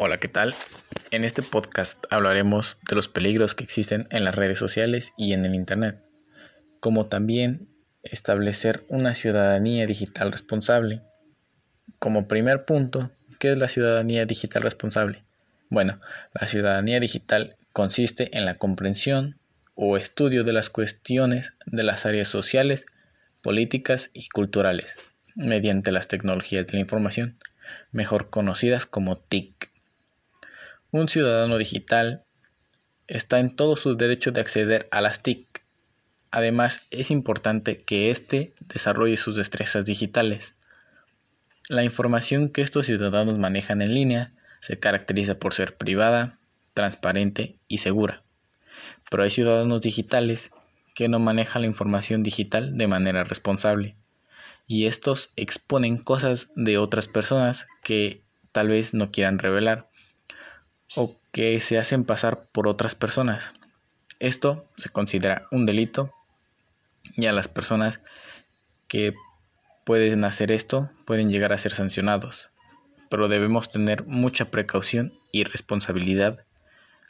Hola, ¿qué tal? En este podcast hablaremos de los peligros que existen en las redes sociales y en el Internet, como también establecer una ciudadanía digital responsable. Como primer punto, ¿qué es la ciudadanía digital responsable? Bueno, la ciudadanía digital consiste en la comprensión o estudio de las cuestiones de las áreas sociales, políticas y culturales mediante las tecnologías de la información, mejor conocidas como TIC. Un ciudadano digital está en todo su derecho de acceder a las TIC. Además, es importante que éste desarrolle sus destrezas digitales. La información que estos ciudadanos manejan en línea se caracteriza por ser privada, transparente y segura. Pero hay ciudadanos digitales que no manejan la información digital de manera responsable y estos exponen cosas de otras personas que tal vez no quieran revelar o que se hacen pasar por otras personas. Esto se considera un delito y a las personas que pueden hacer esto pueden llegar a ser sancionados, pero debemos tener mucha precaución y responsabilidad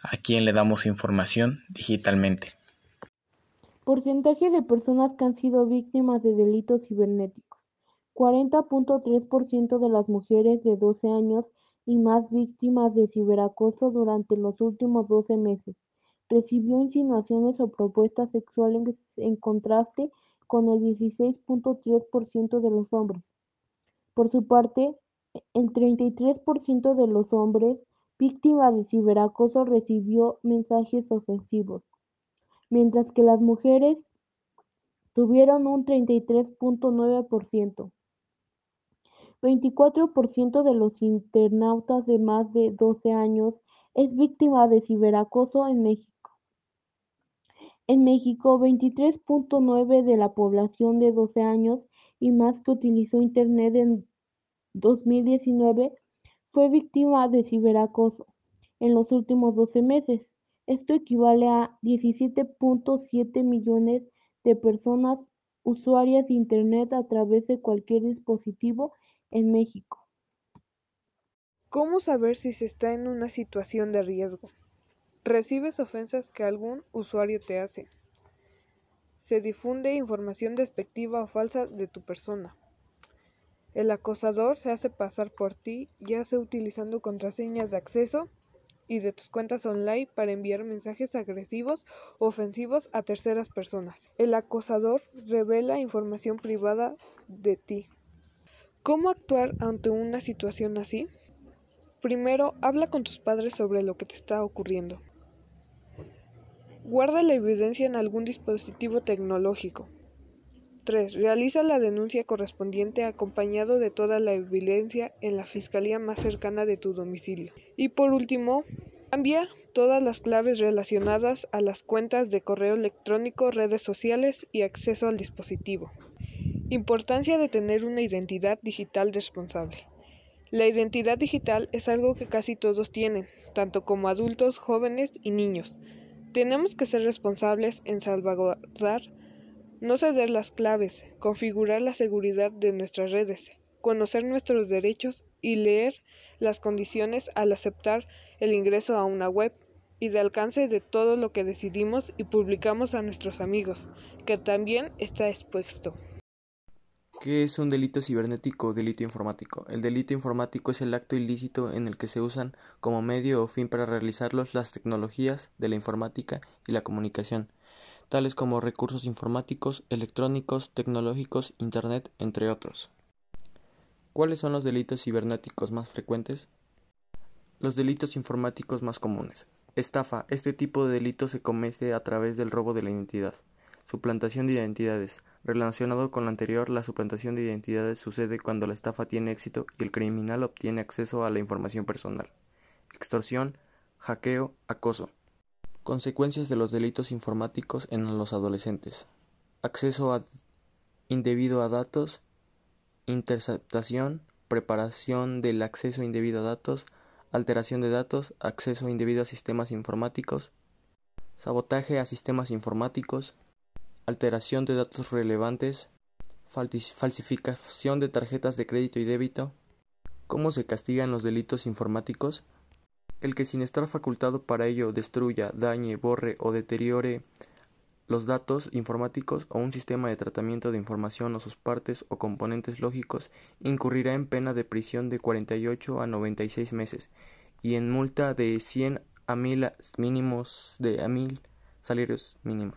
a quien le damos información digitalmente. Porcentaje de personas que han sido víctimas de delitos cibernéticos. 40.3% de las mujeres de 12 años y más víctimas de ciberacoso durante los últimos 12 meses recibió insinuaciones o propuestas sexuales en contraste con el 16.3% de los hombres. Por su parte, el 33% de los hombres víctimas de ciberacoso recibió mensajes ofensivos, mientras que las mujeres tuvieron un 33.9%. 24% de los internautas de más de 12 años es víctima de ciberacoso en México. En México, 23.9 de la población de 12 años y más que utilizó Internet en 2019 fue víctima de ciberacoso en los últimos 12 meses. Esto equivale a 17.7 millones de personas usuarias de Internet a través de cualquier dispositivo en México. ¿Cómo saber si se está en una situación de riesgo? Recibes ofensas que algún usuario te hace. Se difunde información despectiva o falsa de tu persona. El acosador se hace pasar por ti, ya sea utilizando contraseñas de acceso y de tus cuentas online para enviar mensajes agresivos o ofensivos a terceras personas. El acosador revela información privada de ti. ¿Cómo actuar ante una situación así? Primero, habla con tus padres sobre lo que te está ocurriendo. Guarda la evidencia en algún dispositivo tecnológico. 3. Realiza la denuncia correspondiente acompañado de toda la evidencia en la fiscalía más cercana de tu domicilio. Y por último, cambia todas las claves relacionadas a las cuentas de correo electrónico, redes sociales y acceso al dispositivo. Importancia de tener una identidad digital responsable. La identidad digital es algo que casi todos tienen, tanto como adultos, jóvenes y niños. Tenemos que ser responsables en salvaguardar, no ceder las claves, configurar la seguridad de nuestras redes, conocer nuestros derechos y leer las condiciones al aceptar el ingreso a una web y de alcance de todo lo que decidimos y publicamos a nuestros amigos, que también está expuesto. ¿Qué es un delito cibernético o delito informático? El delito informático es el acto ilícito en el que se usan como medio o fin para realizarlos las tecnologías de la informática y la comunicación, tales como recursos informáticos, electrónicos, tecnológicos, Internet, entre otros. ¿Cuáles son los delitos cibernéticos más frecuentes? Los delitos informáticos más comunes. Estafa. Este tipo de delito se comete a través del robo de la identidad. Suplantación de identidades. Relacionado con lo anterior, la suplantación de identidades sucede cuando la estafa tiene éxito y el criminal obtiene acceso a la información personal. Extorsión, hackeo, acoso. Consecuencias de los delitos informáticos en los adolescentes. Acceso indebido a datos, interceptación, preparación del acceso indebido a datos, alteración de datos, acceso indebido a sistemas informáticos, sabotaje a sistemas informáticos, alteración de datos relevantes, falsificación de tarjetas de crédito y débito. ¿Cómo se castigan los delitos informáticos? El que sin estar facultado para ello destruya, dañe, borre o deteriore los datos informáticos o un sistema de tratamiento de información o sus partes o componentes lógicos incurrirá en pena de prisión de 48 a 96 meses y en multa de 100 a 1000 mínimos de a 1000 salarios mínimos.